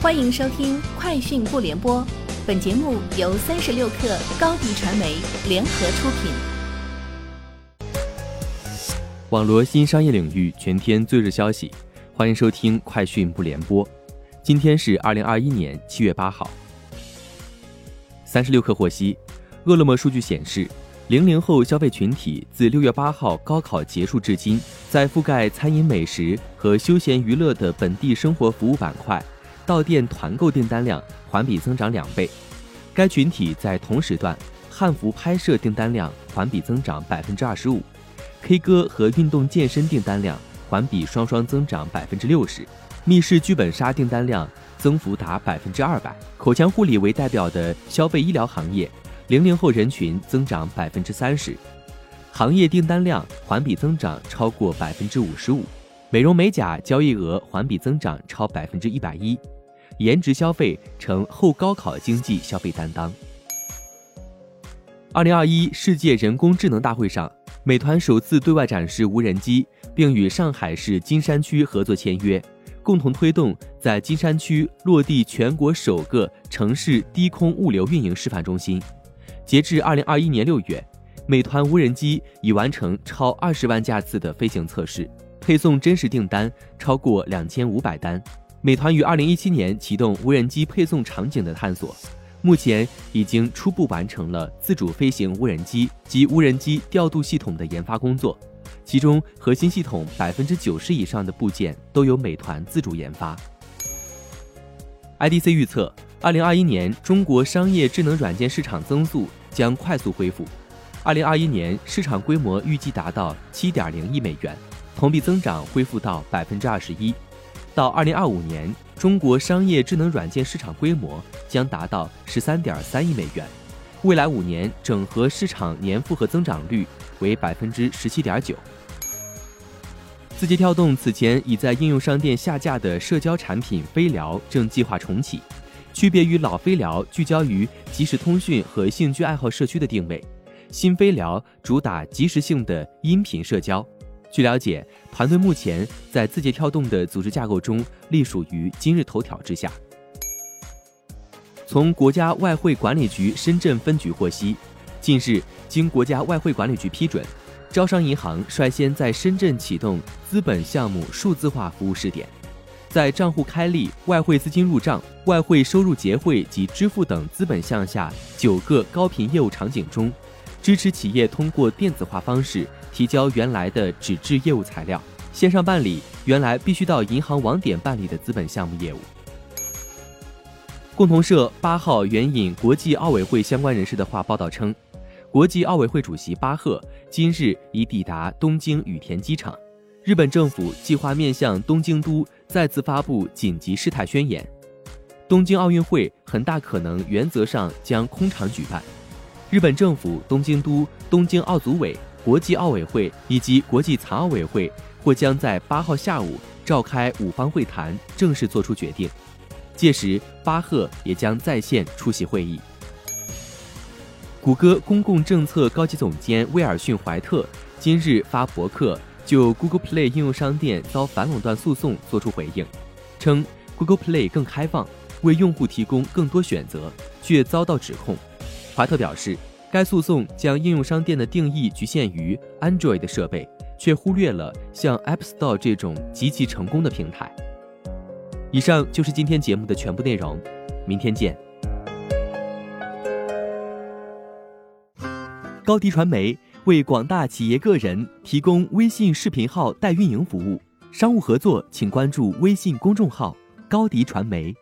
欢迎收听《快讯不联播》，本节目由三十六克高低传媒联合出品。网罗新商业领域全天最热消息，欢迎收听《快讯不联播》。今天是二零二一年七月八号。三十六克获悉，饿了么数据显示，零零后消费群体自六月八号高考结束至今，在覆盖餐饮美食和休闲娱乐的本地生活服务板块。到店团购订单量环比增长两倍，该群体在同时段汉服拍摄订单量环比增长百分之二十五，K 歌和运动健身订单量环比双双增长百分之六十，密室剧本杀订单量增幅达百分之二百。口腔护理为代表的消费医疗行业，零零后人群增长百分之三十，行业订单量环比增长超过百分之五十五，美容美甲交易额环比增长超百分之一百一。颜值消费成后高考经济消费担当。二零二一世界人工智能大会上，美团首次对外展示无人机，并与上海市金山区合作签约，共同推动在金山区落地全国首个城市低空物流运营示范中心。截至二零二一年六月，美团无人机已完成超二十万架次的飞行测试，配送真实订单超过两千五百单。美团于二零一七年启动无人机配送场景的探索，目前已经初步完成了自主飞行无人机及无人机调度系统的研发工作，其中核心系统百分之九十以上的部件都由美团自主研发。IDC 预测，二零二一年中国商业智能软件市场增速将快速恢复，二零二一年市场规模预计达到七点零亿美元，同比增长恢复到百分之二十一。到二零二五年，中国商业智能软件市场规模将达到十三点三亿美元，未来五年整合市场年复合增长率为百分之十七点九。字节跳动此前已在应用商店下架的社交产品飞聊正计划重启，区别于老飞聊聚焦于即时通讯和兴趣爱好社区的定位，新飞聊主打即时性的音频社交。据了解，团队目前在字节跳动的组织架构中隶属于今日头条之下。从国家外汇管理局深圳分局获悉，近日经国家外汇管理局批准，招商银行率先在深圳启动资本项目数字化服务试点，在账户开立、外汇资金入账、外汇收入结汇及支付等资本项下九个高频业务场景中，支持企业通过电子化方式。提交原来的纸质业务材料，线上办理原来必须到银行网点办理的资本项目业务。共同社八号援引国际奥委会相关人士的话报道称，国际奥委会主席巴赫今日已抵达东京羽田机场，日本政府计划面向东京都再次发布紧急事态宣言，东京奥运会很大可能原则上将空场举办，日本政府、东京都、东京奥组委。国际奥委会以及国际残奥委会或将在八号下午召开五方会谈，正式作出决定。届时，巴赫也将在线出席会议。谷歌公共政策高级总监威尔逊·怀特今日发博客，就 Google Play 应用商店遭反垄断诉讼作出回应，称 Google Play 更开放，为用户提供更多选择，却遭到指控。怀特表示。该诉讼将应用商店的定义局限于 Android 的设备，却忽略了像 App Store 这种极其成功的平台。以上就是今天节目的全部内容，明天见。高迪传媒为广大企业个人提供微信视频号代运营服务，商务合作请关注微信公众号高迪传媒。